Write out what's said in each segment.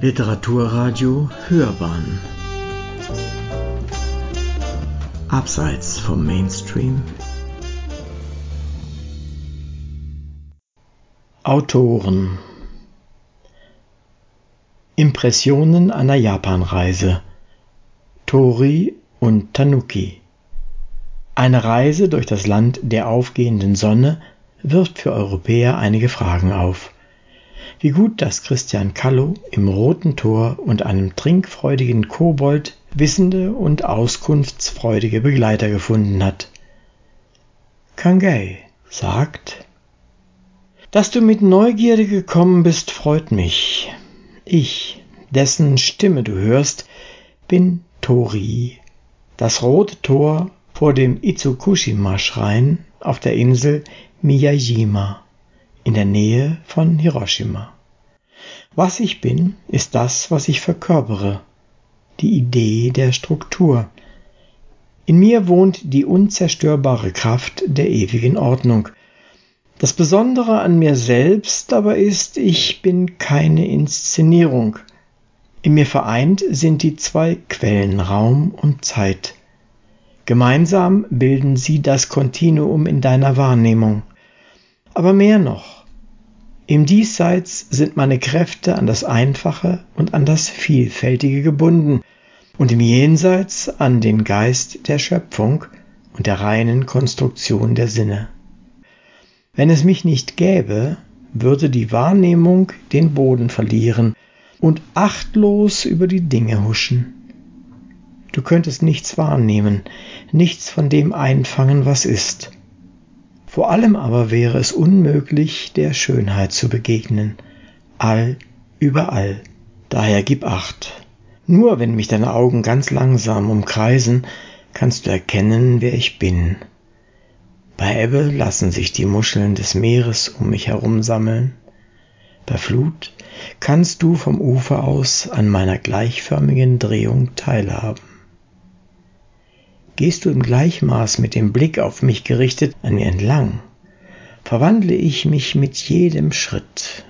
Literaturradio Hörbahn. Abseits vom Mainstream. Autoren. Impressionen einer Japanreise. Tori und Tanuki. Eine Reise durch das Land der aufgehenden Sonne wirft für Europäer einige Fragen auf. Wie gut, dass Christian Kallo im Roten Tor und einem trinkfreudigen Kobold wissende und auskunftsfreudige Begleiter gefunden hat. Kangei sagt, dass du mit Neugierde gekommen bist, freut mich. Ich, dessen Stimme du hörst, bin Tori, das rote Tor vor dem Itsukushima-Schrein auf der Insel Miyajima in der Nähe von Hiroshima. Was ich bin, ist das, was ich verkörpere, die Idee der Struktur. In mir wohnt die unzerstörbare Kraft der ewigen Ordnung. Das Besondere an mir selbst aber ist, ich bin keine Inszenierung. In mir vereint sind die zwei Quellen Raum und Zeit. Gemeinsam bilden sie das Kontinuum in deiner Wahrnehmung. Aber mehr noch, im Diesseits sind meine Kräfte an das Einfache und an das Vielfältige gebunden und im Jenseits an den Geist der Schöpfung und der reinen Konstruktion der Sinne. Wenn es mich nicht gäbe, würde die Wahrnehmung den Boden verlieren und achtlos über die Dinge huschen. Du könntest nichts wahrnehmen, nichts von dem einfangen, was ist. Vor allem aber wäre es unmöglich, der Schönheit zu begegnen, all, überall. Daher gib acht. Nur wenn mich deine Augen ganz langsam umkreisen, kannst du erkennen, wer ich bin. Bei Ebbe lassen sich die Muscheln des Meeres um mich herum sammeln. Bei Flut kannst du vom Ufer aus an meiner gleichförmigen Drehung teilhaben. Gehst du im Gleichmaß mit dem Blick auf mich gerichtet an mir entlang, verwandle ich mich mit jedem Schritt.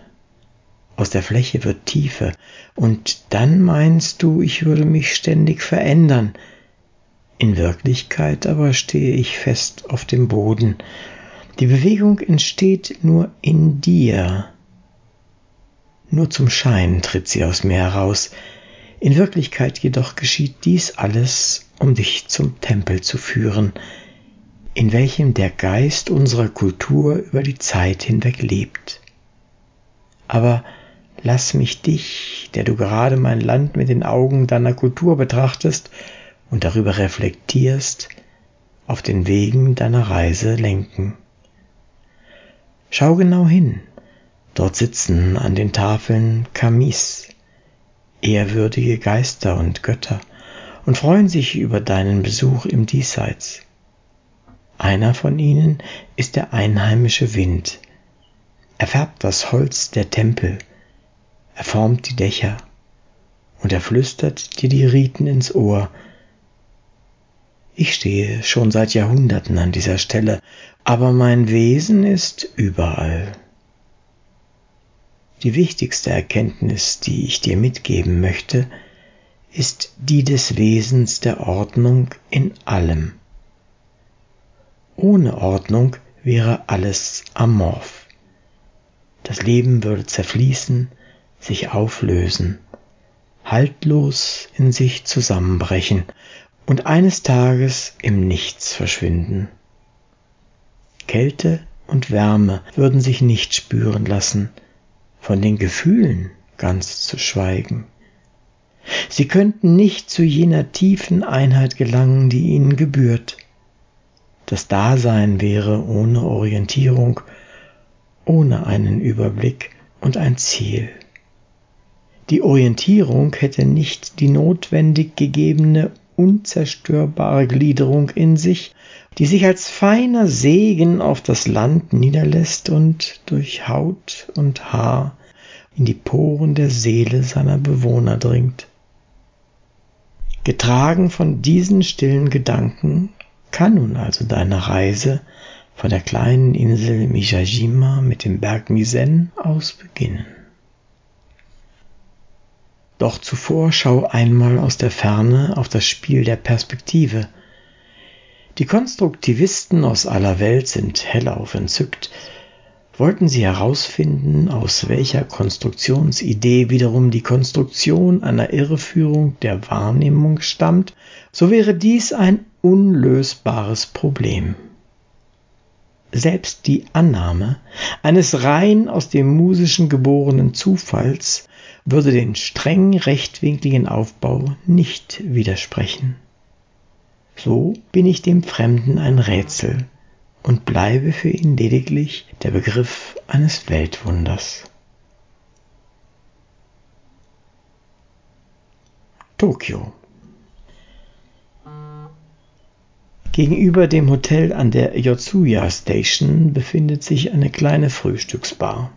Aus der Fläche wird Tiefe, und dann meinst du, ich würde mich ständig verändern. In Wirklichkeit aber stehe ich fest auf dem Boden. Die Bewegung entsteht nur in dir. Nur zum Schein tritt sie aus mir heraus. In Wirklichkeit jedoch geschieht dies alles um dich zum Tempel zu führen, in welchem der Geist unserer Kultur über die Zeit hinweg lebt. Aber lass mich dich, der du gerade mein Land mit den Augen deiner Kultur betrachtest und darüber reflektierst, auf den Wegen deiner Reise lenken. Schau genau hin, dort sitzen an den Tafeln Kamis, ehrwürdige Geister und Götter, und freuen sich über deinen Besuch im Diesseits. Einer von ihnen ist der einheimische Wind. Er färbt das Holz der Tempel, er formt die Dächer und er flüstert dir die Riten ins Ohr. Ich stehe schon seit Jahrhunderten an dieser Stelle, aber mein Wesen ist überall. Die wichtigste Erkenntnis, die ich dir mitgeben möchte, ist die des Wesens der Ordnung in allem. Ohne Ordnung wäre alles amorph. Das Leben würde zerfließen, sich auflösen, haltlos in sich zusammenbrechen und eines Tages im Nichts verschwinden. Kälte und Wärme würden sich nicht spüren lassen, von den Gefühlen ganz zu schweigen. Sie könnten nicht zu jener tiefen Einheit gelangen, die ihnen gebührt. Das Dasein wäre ohne Orientierung, ohne einen Überblick und ein Ziel. Die Orientierung hätte nicht die notwendig gegebene unzerstörbare Gliederung in sich, die sich als feiner Segen auf das Land niederlässt und durch Haut und Haar in die Poren der Seele seiner Bewohner dringt. Getragen von diesen stillen Gedanken kann nun also deine Reise von der kleinen Insel Mishajima mit dem Berg Misen aus beginnen. Doch zuvor schau einmal aus der Ferne auf das Spiel der Perspektive. Die Konstruktivisten aus aller Welt sind hellauf entzückt, Wollten Sie herausfinden, aus welcher Konstruktionsidee wiederum die Konstruktion einer Irreführung der Wahrnehmung stammt, so wäre dies ein unlösbares Problem. Selbst die Annahme eines rein aus dem musischen geborenen Zufalls würde den streng rechtwinkligen Aufbau nicht widersprechen. So bin ich dem Fremden ein Rätsel, und bleibe für ihn lediglich der Begriff eines Weltwunders. Tokio Gegenüber dem Hotel an der Yotsuya Station befindet sich eine kleine Frühstücksbar.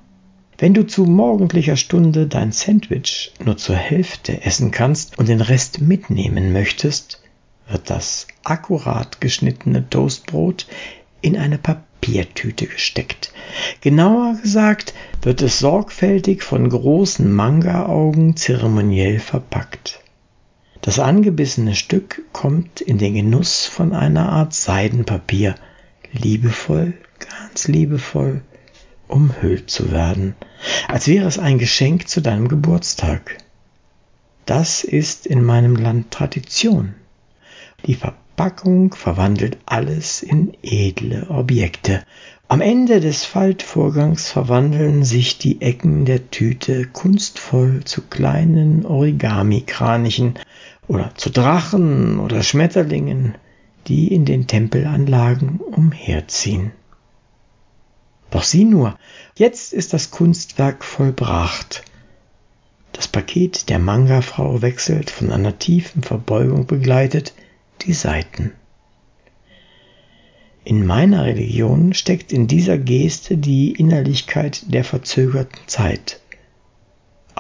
Wenn du zu morgendlicher Stunde dein Sandwich nur zur Hälfte essen kannst und den Rest mitnehmen möchtest, wird das akkurat geschnittene Toastbrot in eine Papiertüte gesteckt. Genauer gesagt wird es sorgfältig von großen Manga-Augen zeremoniell verpackt. Das angebissene Stück kommt in den Genuss von einer Art Seidenpapier, liebevoll, ganz liebevoll, umhüllt zu werden, als wäre es ein Geschenk zu deinem Geburtstag. Das ist in meinem Land Tradition. Die Verpackung verwandelt alles in edle Objekte. Am Ende des Faltvorgangs verwandeln sich die Ecken der Tüte kunstvoll zu kleinen Origami-Kranichen oder zu Drachen oder Schmetterlingen, die in den Tempelanlagen umherziehen. Doch sieh nur, jetzt ist das Kunstwerk vollbracht. Das Paket der Manga-Frau wechselt von einer tiefen Verbeugung begleitet die Seiten. In meiner Religion steckt in dieser Geste die Innerlichkeit der verzögerten Zeit.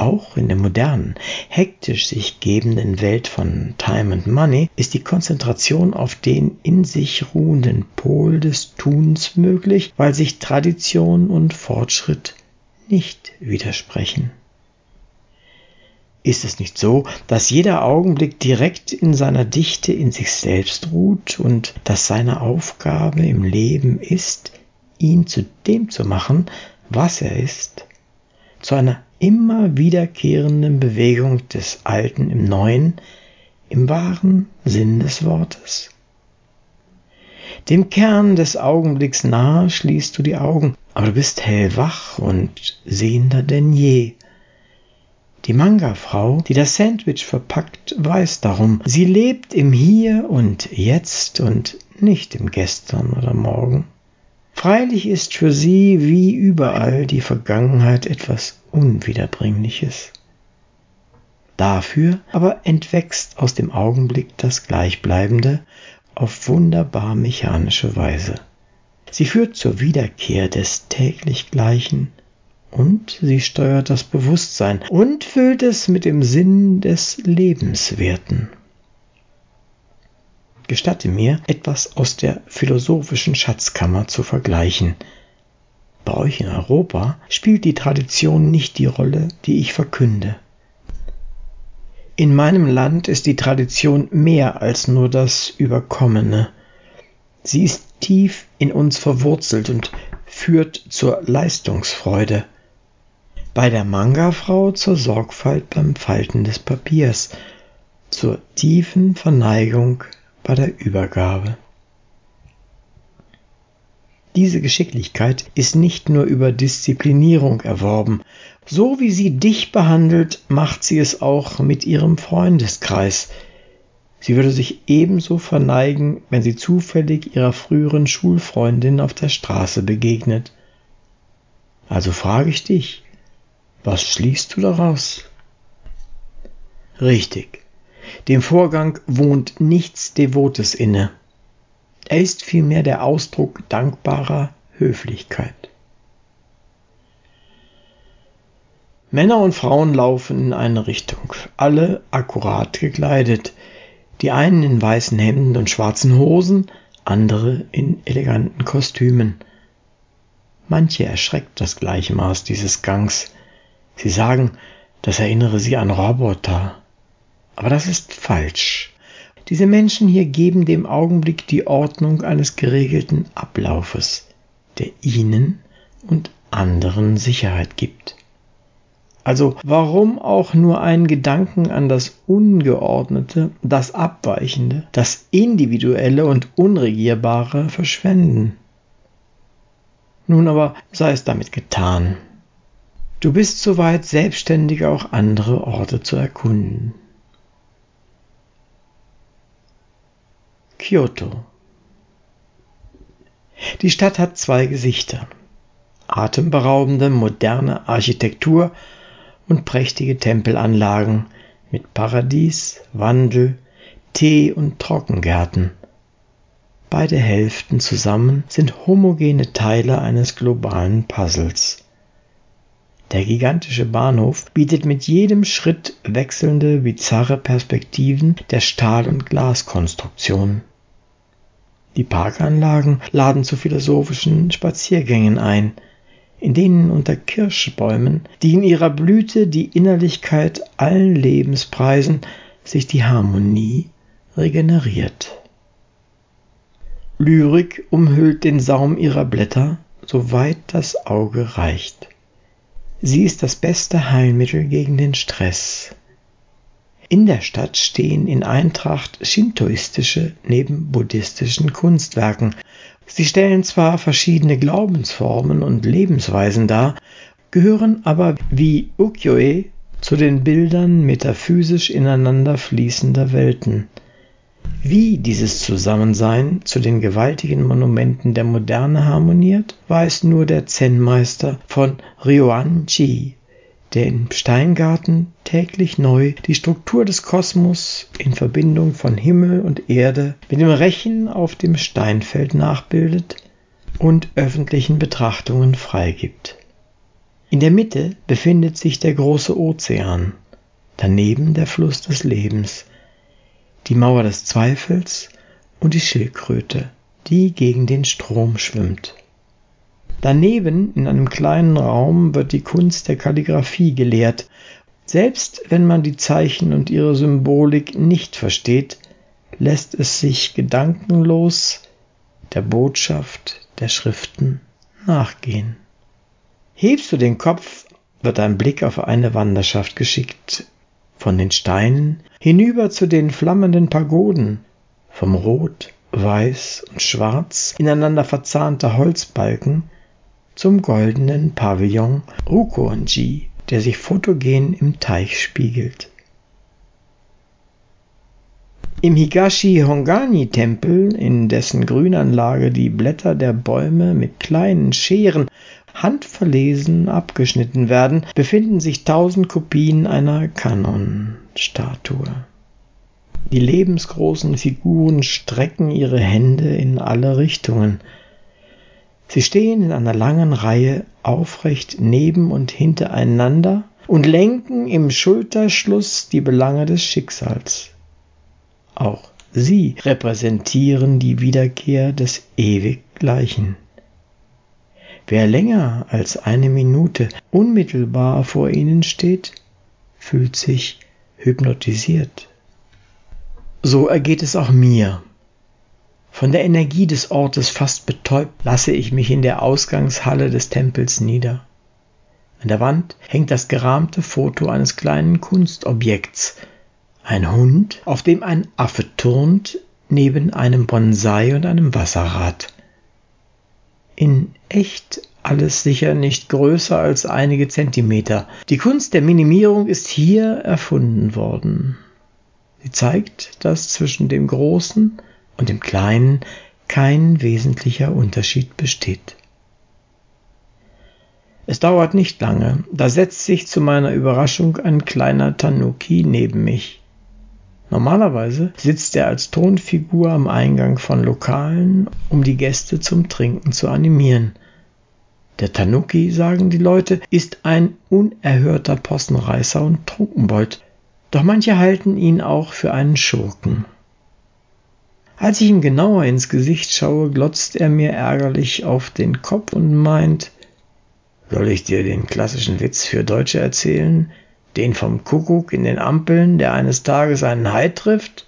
Auch in der modernen, hektisch sich gebenden Welt von Time and Money ist die Konzentration auf den in sich ruhenden Pol des Tuns möglich, weil sich Tradition und Fortschritt nicht widersprechen. Ist es nicht so, dass jeder Augenblick direkt in seiner Dichte in sich selbst ruht und dass seine Aufgabe im Leben ist, ihn zu dem zu machen, was er ist, zu einer immer wiederkehrenden Bewegung des Alten im Neuen, im wahren Sinn des Wortes? Dem Kern des Augenblicks nahe schließt du die Augen, aber du bist hellwach und sehender denn je. Die Manga-Frau, die das Sandwich verpackt, weiß darum. Sie lebt im Hier und Jetzt und nicht im Gestern oder Morgen. Freilich ist für sie wie überall die Vergangenheit etwas Unwiederbringliches. Dafür aber entwächst aus dem Augenblick das Gleichbleibende auf wunderbar mechanische Weise. Sie führt zur Wiederkehr des täglich Gleichen, und sie steuert das Bewusstsein und füllt es mit dem Sinn des Lebenswerten. Gestatte mir, etwas aus der philosophischen Schatzkammer zu vergleichen. Bei euch in Europa spielt die Tradition nicht die Rolle, die ich verkünde. In meinem Land ist die Tradition mehr als nur das Überkommene. Sie ist tief in uns verwurzelt und führt zur Leistungsfreude bei der Manga-Frau zur Sorgfalt beim Falten des Papiers, zur tiefen Verneigung bei der Übergabe. Diese Geschicklichkeit ist nicht nur über Disziplinierung erworben, so wie sie dich behandelt, macht sie es auch mit ihrem Freundeskreis. Sie würde sich ebenso verneigen, wenn sie zufällig ihrer früheren Schulfreundin auf der Straße begegnet. Also frage ich dich, was schließt du daraus? Richtig. Dem Vorgang wohnt nichts Devotes inne. Er ist vielmehr der Ausdruck dankbarer Höflichkeit. Männer und Frauen laufen in eine Richtung, alle akkurat gekleidet, die einen in weißen Hemden und schwarzen Hosen, andere in eleganten Kostümen. Manche erschreckt das Gleichmaß dieses Gangs, Sie sagen, das erinnere sie an Roboter. Aber das ist falsch. Diese Menschen hier geben dem Augenblick die Ordnung eines geregelten Ablaufes, der ihnen und anderen Sicherheit gibt. Also warum auch nur einen Gedanken an das Ungeordnete, das Abweichende, das Individuelle und Unregierbare verschwenden? Nun aber sei es damit getan. Du bist soweit selbstständig auch andere Orte zu erkunden. Kyoto Die Stadt hat zwei Gesichter. Atemberaubende moderne Architektur und prächtige Tempelanlagen mit Paradies, Wandel, Tee- und Trockengärten. Beide Hälften zusammen sind homogene Teile eines globalen Puzzles. Der gigantische Bahnhof bietet mit jedem Schritt wechselnde, bizarre Perspektiven der Stahl- und Glaskonstruktion. Die Parkanlagen laden zu philosophischen Spaziergängen ein, in denen unter Kirschbäumen, die in ihrer Blüte die Innerlichkeit allen Lebens preisen, sich die Harmonie regeneriert. Lyrik umhüllt den Saum ihrer Blätter, soweit das Auge reicht. Sie ist das beste Heilmittel gegen den Stress. In der Stadt stehen in Eintracht shintoistische neben buddhistischen Kunstwerken. Sie stellen zwar verschiedene Glaubensformen und Lebensweisen dar, gehören aber wie Ukiyo-e zu den Bildern metaphysisch ineinander fließender Welten. Wie dieses Zusammensein zu den gewaltigen Monumenten der Moderne harmoniert, weiß nur der Zen-Meister von Ryoan-ji, der im Steingarten täglich neu die Struktur des Kosmos in Verbindung von Himmel und Erde mit dem Rechen auf dem Steinfeld nachbildet und öffentlichen Betrachtungen freigibt. In der Mitte befindet sich der große Ozean, daneben der Fluss des Lebens, die Mauer des Zweifels und die Schildkröte, die gegen den Strom schwimmt. Daneben, in einem kleinen Raum, wird die Kunst der Kalligraphie gelehrt. Selbst wenn man die Zeichen und ihre Symbolik nicht versteht, lässt es sich gedankenlos der Botschaft der Schriften nachgehen. Hebst du den Kopf, wird ein Blick auf eine Wanderschaft geschickt, von den Steinen hinüber zu den flammenden Pagoden, vom Rot, Weiß und Schwarz ineinander verzahnter Holzbalken zum goldenen Pavillon Rukonji, der sich fotogen im Teich spiegelt. Im Higashi Hongani Tempel, in dessen Grünanlage die Blätter der Bäume mit kleinen Scheren handverlesen abgeschnitten werden, befinden sich tausend Kopien einer Kanon-Statue. Die lebensgroßen Figuren strecken ihre Hände in alle Richtungen. Sie stehen in einer langen Reihe aufrecht neben und hintereinander und lenken im Schulterschluss die Belange des Schicksals. Auch sie repräsentieren die Wiederkehr des Ewiggleichen. Wer länger als eine Minute unmittelbar vor ihnen steht, fühlt sich hypnotisiert. So ergeht es auch mir. Von der Energie des Ortes fast betäubt lasse ich mich in der Ausgangshalle des Tempels nieder. An der Wand hängt das gerahmte Foto eines kleinen Kunstobjekts, ein Hund, auf dem ein Affe turnt, neben einem Bonsai und einem Wasserrad in echt alles sicher nicht größer als einige Zentimeter. Die Kunst der Minimierung ist hier erfunden worden. Sie zeigt, dass zwischen dem Großen und dem Kleinen kein wesentlicher Unterschied besteht. Es dauert nicht lange, da setzt sich zu meiner Überraschung ein kleiner Tanuki neben mich. Normalerweise sitzt er als Tonfigur am Eingang von Lokalen, um die Gäste zum Trinken zu animieren. Der Tanuki, sagen die Leute, ist ein unerhörter Possenreißer und Trunkenbold, doch manche halten ihn auch für einen Schurken. Als ich ihm genauer ins Gesicht schaue, glotzt er mir ärgerlich auf den Kopf und meint, soll ich dir den klassischen Witz für Deutsche erzählen? Den vom Kuckuck in den Ampeln, der eines Tages einen Hai trifft?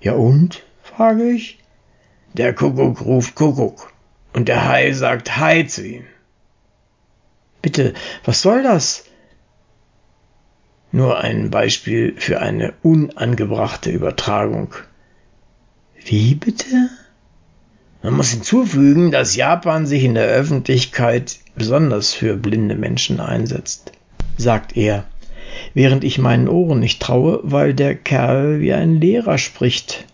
Ja und? frage ich. Der Kuckuck ruft Kuckuck und der Hai sagt Hai zu ihm. Bitte, was soll das? Nur ein Beispiel für eine unangebrachte Übertragung. Wie bitte? Man muss hinzufügen, dass Japan sich in der Öffentlichkeit besonders für blinde Menschen einsetzt, sagt er, während ich meinen Ohren nicht traue, weil der Kerl wie ein Lehrer spricht.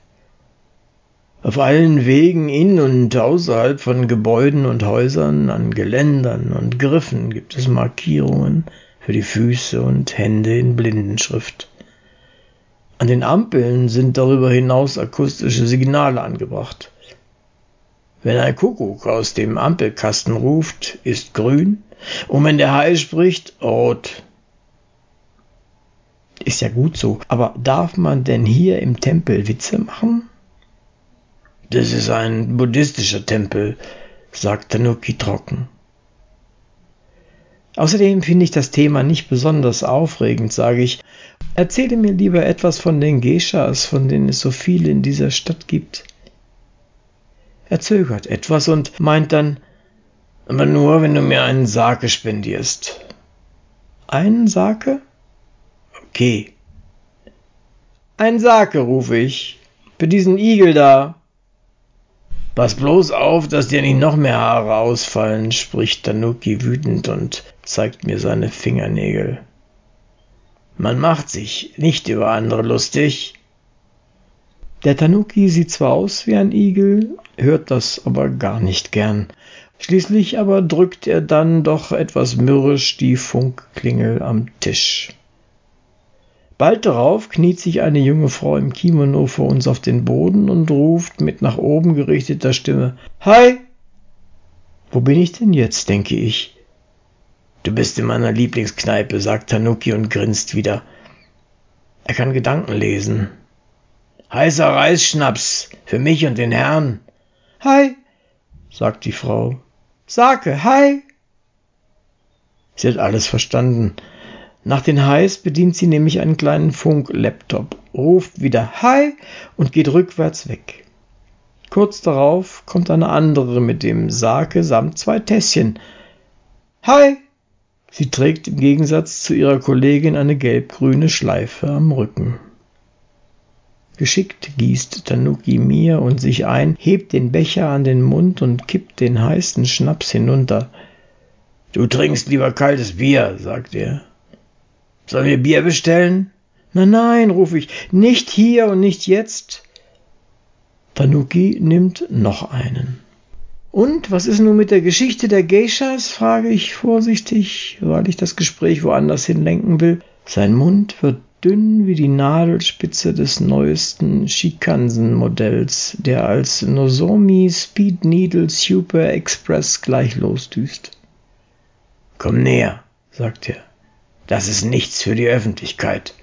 Auf allen Wegen in und außerhalb von Gebäuden und Häusern, an Geländern und Griffen gibt es Markierungen für die Füße und Hände in Blindenschrift. An den Ampeln sind darüber hinaus akustische Signale angebracht. Wenn ein Kuckuck aus dem Ampelkasten ruft, ist grün, und wenn der Hai spricht, rot. Ist ja gut so, aber darf man denn hier im Tempel Witze machen? Das ist ein buddhistischer Tempel, sagt Tanuki trocken. Außerdem finde ich das Thema nicht besonders aufregend, sage ich. Erzähle mir lieber etwas von den Geishas, von denen es so viele in dieser Stadt gibt. Er zögert etwas und meint dann, aber nur, wenn du mir einen Sake spendierst. Einen Sake? Okay. Ein Sake, rufe ich. Für diesen Igel da. Pass bloß auf, dass dir nicht noch mehr Haare ausfallen, spricht Tanuki wütend und zeigt mir seine Fingernägel. Man macht sich nicht über andere lustig. Der Tanuki sieht zwar aus wie ein Igel, hört das aber gar nicht gern. Schließlich aber drückt er dann doch etwas mürrisch die Funkklingel am Tisch. Bald darauf kniet sich eine junge Frau im Kimono vor uns auf den Boden und ruft mit nach oben gerichteter Stimme Hi. Wo bin ich denn jetzt, denke ich. Du bist in meiner Lieblingskneipe, sagt Tanuki und grinst wieder. Er kann Gedanken lesen. Heißer Reisschnaps für mich und den Herrn. Hi, sagt die Frau. Sake, hi. Sie hat alles verstanden. Nach den Highs bedient sie nämlich einen kleinen Funk-Laptop, ruft wieder Hi und geht rückwärts weg. Kurz darauf kommt eine andere mit dem Sake samt zwei Tässchen. Hi! Sie trägt im Gegensatz zu ihrer Kollegin eine gelb-grüne Schleife am Rücken. Geschickt gießt Tanuki mir und sich ein, hebt den Becher an den Mund und kippt den heißen Schnaps hinunter. Du trinkst lieber kaltes Bier, sagt er. Sollen wir Bier bestellen? Nein, nein, rufe ich, nicht hier und nicht jetzt. Tanuki nimmt noch einen. Und was ist nun mit der Geschichte der Geishas? frage ich vorsichtig, weil ich das Gespräch woanders hinlenken will. Sein Mund wird dünn wie die Nadelspitze des neuesten Shikansen-Modells, der als Nozomi Speed Needle Super Express gleich losdüst. Komm näher, sagt er. Das ist nichts für die Öffentlichkeit.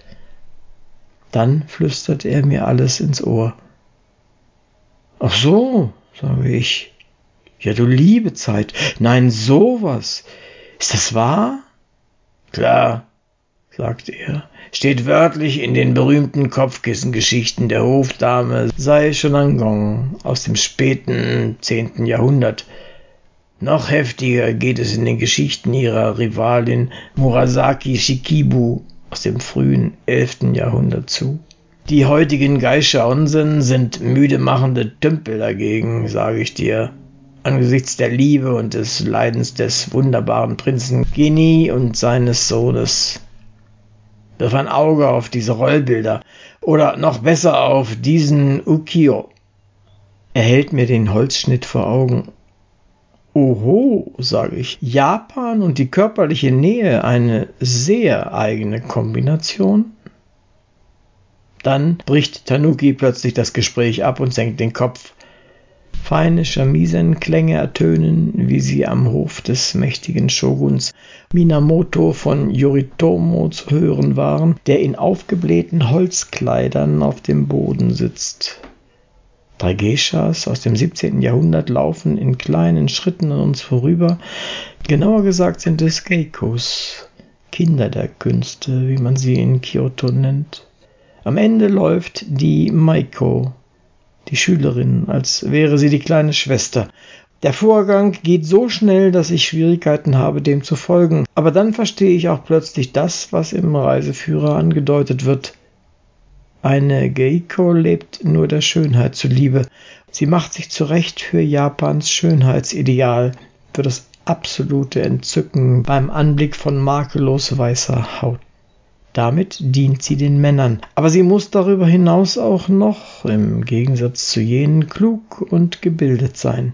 Dann flüstert er mir alles ins Ohr. Ach so, sage ich. Ja, du liebe Zeit. Nein, sowas. Ist das wahr? Klar, sagt er. Steht wörtlich in den berühmten Kopfkissengeschichten der Hofdame Sai Shonangong aus dem späten zehnten Jahrhundert. Noch heftiger geht es in den Geschichten ihrer Rivalin Murasaki Shikibu aus dem frühen 11. Jahrhundert zu. Die heutigen Geisha Onsen sind müde machende Tümpel dagegen, sage ich dir. Angesichts der Liebe und des Leidens des wunderbaren Prinzen Geni und seines Sohnes. Wirf ein Auge auf diese Rollbilder oder noch besser auf diesen Ukiyo. Er hält mir den Holzschnitt vor Augen Oho, sage ich. Japan und die körperliche Nähe eine sehr eigene Kombination? Dann bricht Tanuki plötzlich das Gespräch ab und senkt den Kopf. Feine Shamisenklänge ertönen, wie sie am Hof des mächtigen Shoguns Minamoto von Yoritomo zu hören waren, der in aufgeblähten Holzkleidern auf dem Boden sitzt. Drei Geishas aus dem 17. Jahrhundert laufen in kleinen Schritten an uns vorüber. Genauer gesagt sind es Geikos, Kinder der Künste, wie man sie in Kyoto nennt. Am Ende läuft die Maiko, die Schülerin, als wäre sie die kleine Schwester. Der Vorgang geht so schnell, dass ich Schwierigkeiten habe, dem zu folgen. Aber dann verstehe ich auch plötzlich das, was im Reiseführer angedeutet wird. Eine Geiko lebt nur der Schönheit zuliebe. Sie macht sich zurecht für Japans Schönheitsideal, für das absolute Entzücken beim Anblick von makellos weißer Haut. Damit dient sie den Männern, aber sie muss darüber hinaus auch noch, im Gegensatz zu jenen, klug und gebildet sein.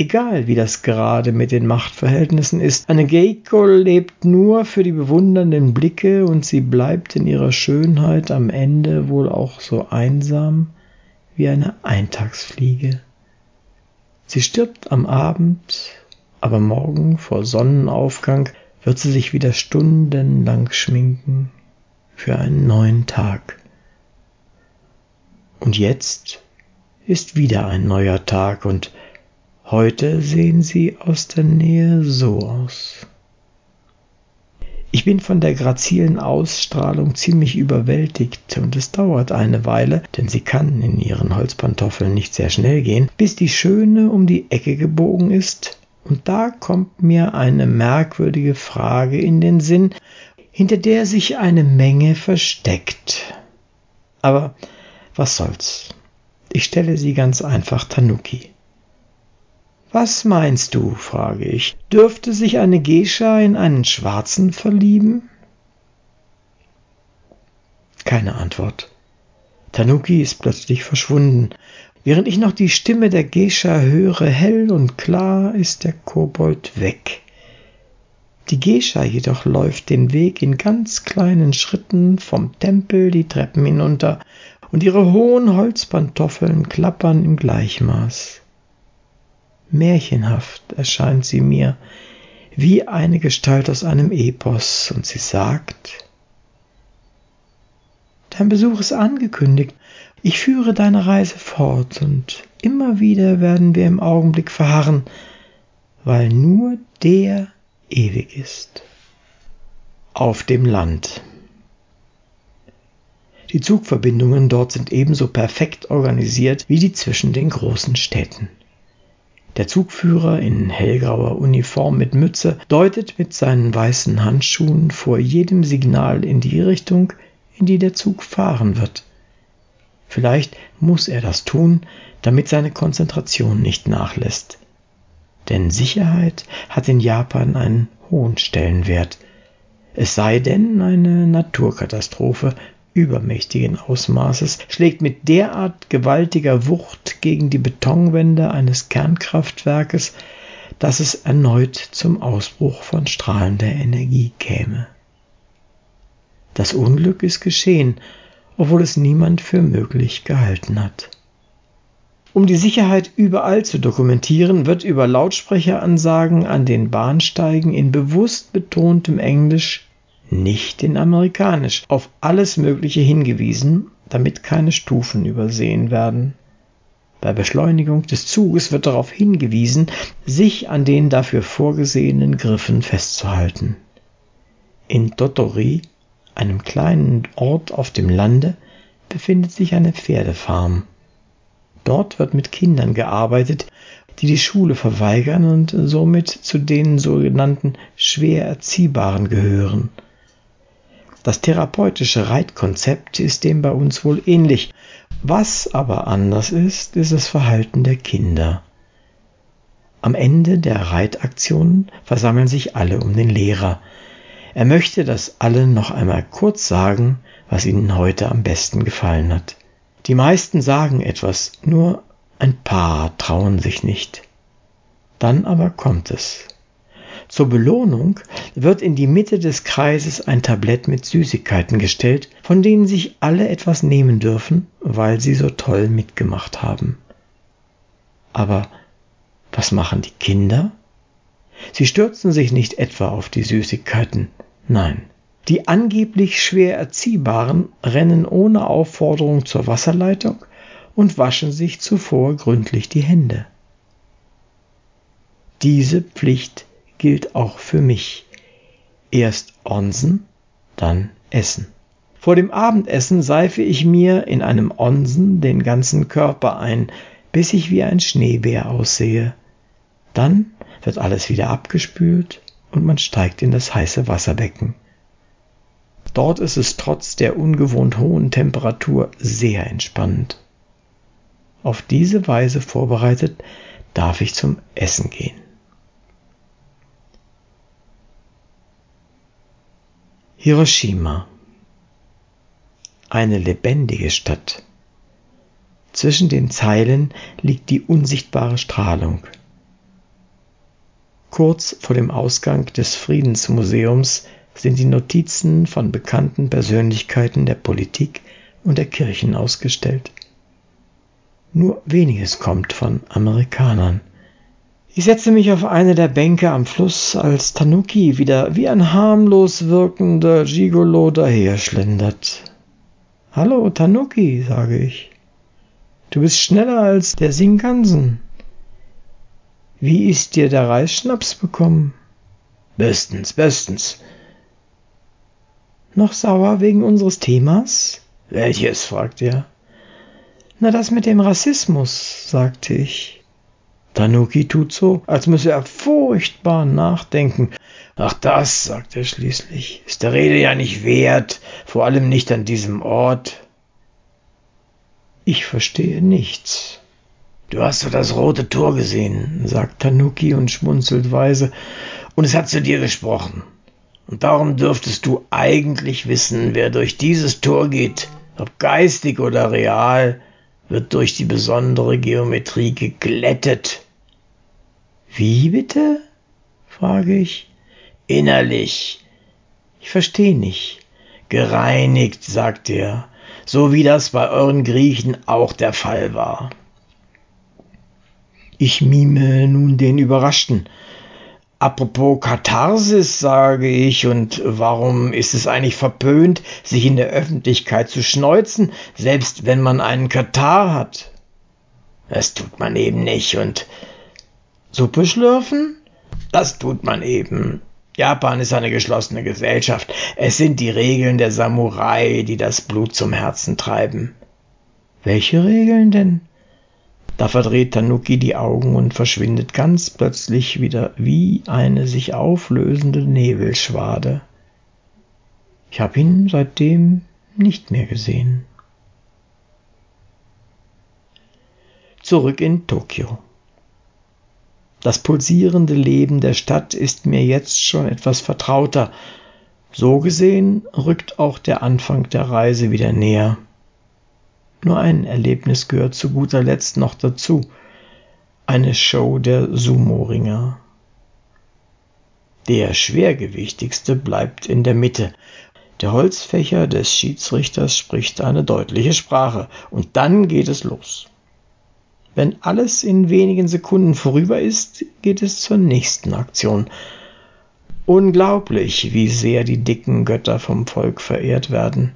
Egal wie das gerade mit den Machtverhältnissen ist, eine Geiko lebt nur für die bewundernden Blicke und sie bleibt in ihrer Schönheit am Ende wohl auch so einsam wie eine Eintagsfliege. Sie stirbt am Abend, aber morgen vor Sonnenaufgang wird sie sich wieder stundenlang schminken für einen neuen Tag. Und jetzt ist wieder ein neuer Tag und Heute sehen sie aus der Nähe so aus. Ich bin von der grazilen Ausstrahlung ziemlich überwältigt und es dauert eine Weile, denn sie kann in ihren Holzpantoffeln nicht sehr schnell gehen, bis die Schöne um die Ecke gebogen ist, und da kommt mir eine merkwürdige Frage in den Sinn, hinter der sich eine Menge versteckt. Aber was soll's? Ich stelle sie ganz einfach Tanuki. Was meinst du, frage ich, dürfte sich eine Gescha in einen Schwarzen verlieben? Keine Antwort. Tanuki ist plötzlich verschwunden. Während ich noch die Stimme der Gescha höre, hell und klar, ist der Kobold weg. Die Gescha jedoch läuft den Weg in ganz kleinen Schritten vom Tempel die Treppen hinunter, und ihre hohen Holzpantoffeln klappern im Gleichmaß. Märchenhaft erscheint sie mir, wie eine Gestalt aus einem Epos, und sie sagt Dein Besuch ist angekündigt, ich führe deine Reise fort, und immer wieder werden wir im Augenblick verharren, weil nur der ewig ist. Auf dem Land. Die Zugverbindungen dort sind ebenso perfekt organisiert wie die zwischen den großen Städten. Der Zugführer in hellgrauer Uniform mit Mütze deutet mit seinen weißen Handschuhen vor jedem Signal in die Richtung, in die der Zug fahren wird. Vielleicht muss er das tun, damit seine Konzentration nicht nachlässt. Denn Sicherheit hat in Japan einen hohen Stellenwert. Es sei denn, eine Naturkatastrophe übermächtigen Ausmaßes schlägt mit derart gewaltiger Wucht gegen die Betonwände eines Kernkraftwerkes, dass es erneut zum Ausbruch von strahlender Energie käme. Das Unglück ist geschehen, obwohl es niemand für möglich gehalten hat. Um die Sicherheit überall zu dokumentieren, wird über Lautsprecheransagen an den Bahnsteigen in bewusst betontem Englisch nicht in amerikanisch, auf alles Mögliche hingewiesen, damit keine Stufen übersehen werden. Bei Beschleunigung des Zuges wird darauf hingewiesen, sich an den dafür vorgesehenen Griffen festzuhalten. In Totori, einem kleinen Ort auf dem Lande, befindet sich eine Pferdefarm. Dort wird mit Kindern gearbeitet, die die Schule verweigern und somit zu den sogenannten schwer Erziehbaren gehören. Das therapeutische Reitkonzept ist dem bei uns wohl ähnlich. Was aber anders ist, ist das Verhalten der Kinder. Am Ende der Reitaktionen versammeln sich alle um den Lehrer. Er möchte, dass alle noch einmal kurz sagen, was ihnen heute am besten gefallen hat. Die meisten sagen etwas, nur ein paar trauen sich nicht. Dann aber kommt es. Zur Belohnung wird in die Mitte des Kreises ein Tablett mit Süßigkeiten gestellt, von denen sich alle etwas nehmen dürfen, weil sie so toll mitgemacht haben. Aber was machen die Kinder? Sie stürzen sich nicht etwa auf die Süßigkeiten, nein. Die angeblich schwer Erziehbaren rennen ohne Aufforderung zur Wasserleitung und waschen sich zuvor gründlich die Hände. Diese Pflicht gilt auch für mich. Erst Onsen, dann Essen. Vor dem Abendessen seife ich mir in einem Onsen den ganzen Körper ein, bis ich wie ein Schneebär aussehe. Dann wird alles wieder abgespült und man steigt in das heiße Wasserbecken. Dort ist es trotz der ungewohnt hohen Temperatur sehr entspannend. Auf diese Weise vorbereitet darf ich zum Essen gehen. Hiroshima. Eine lebendige Stadt. Zwischen den Zeilen liegt die unsichtbare Strahlung. Kurz vor dem Ausgang des Friedensmuseums sind die Notizen von bekannten Persönlichkeiten der Politik und der Kirchen ausgestellt. Nur weniges kommt von Amerikanern. Ich setze mich auf eine der Bänke am Fluss, als Tanuki wieder wie ein harmlos wirkender Gigolo daherschlendert. Hallo, Tanuki, sage ich. Du bist schneller als der Shinkansen. Wie ist dir der Reisschnaps bekommen? Bestens, bestens. Noch sauer wegen unseres Themas? Welches? fragt er. Na, das mit dem Rassismus, sagte ich. Tanuki tut so, als müsse er furchtbar nachdenken. Ach das, sagt er schließlich, ist der Rede ja nicht wert, vor allem nicht an diesem Ort. Ich verstehe nichts. Du hast doch das rote Tor gesehen, sagt Tanuki und schmunzelt weise, und es hat zu dir gesprochen. Und darum dürftest du eigentlich wissen, wer durch dieses Tor geht, ob geistig oder real, wird durch die besondere Geometrie geglättet. Wie bitte? frage ich. Innerlich. Ich verstehe nicht. Gereinigt, sagt er, so wie das bei euren Griechen auch der Fall war. Ich mime nun den Überraschten. Apropos Katharsis, sage ich, und warum ist es eigentlich verpönt, sich in der Öffentlichkeit zu schneuzen, selbst wenn man einen Katar hat? Das tut man eben nicht, und Suppe schlürfen? Das tut man eben. Japan ist eine geschlossene Gesellschaft. Es sind die Regeln der Samurai, die das Blut zum Herzen treiben. Welche Regeln denn? Da verdreht Tanuki die Augen und verschwindet ganz plötzlich wieder wie eine sich auflösende Nebelschwade. Ich habe ihn seitdem nicht mehr gesehen. Zurück in Tokio. Das pulsierende Leben der Stadt ist mir jetzt schon etwas vertrauter. So gesehen rückt auch der Anfang der Reise wieder näher. Nur ein Erlebnis gehört zu guter Letzt noch dazu. Eine Show der Sumo-Ringer. Der schwergewichtigste bleibt in der Mitte. Der Holzfächer des Schiedsrichters spricht eine deutliche Sprache. Und dann geht es los. Wenn alles in wenigen Sekunden vorüber ist, geht es zur nächsten Aktion. Unglaublich, wie sehr die dicken Götter vom Volk verehrt werden.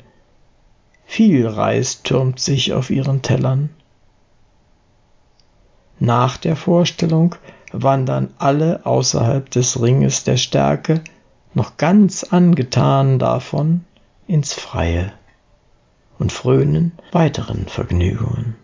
Viel Reis türmt sich auf ihren Tellern. Nach der Vorstellung wandern alle außerhalb des Ringes der Stärke, noch ganz angetan davon, ins Freie und frönen weiteren Vergnügungen.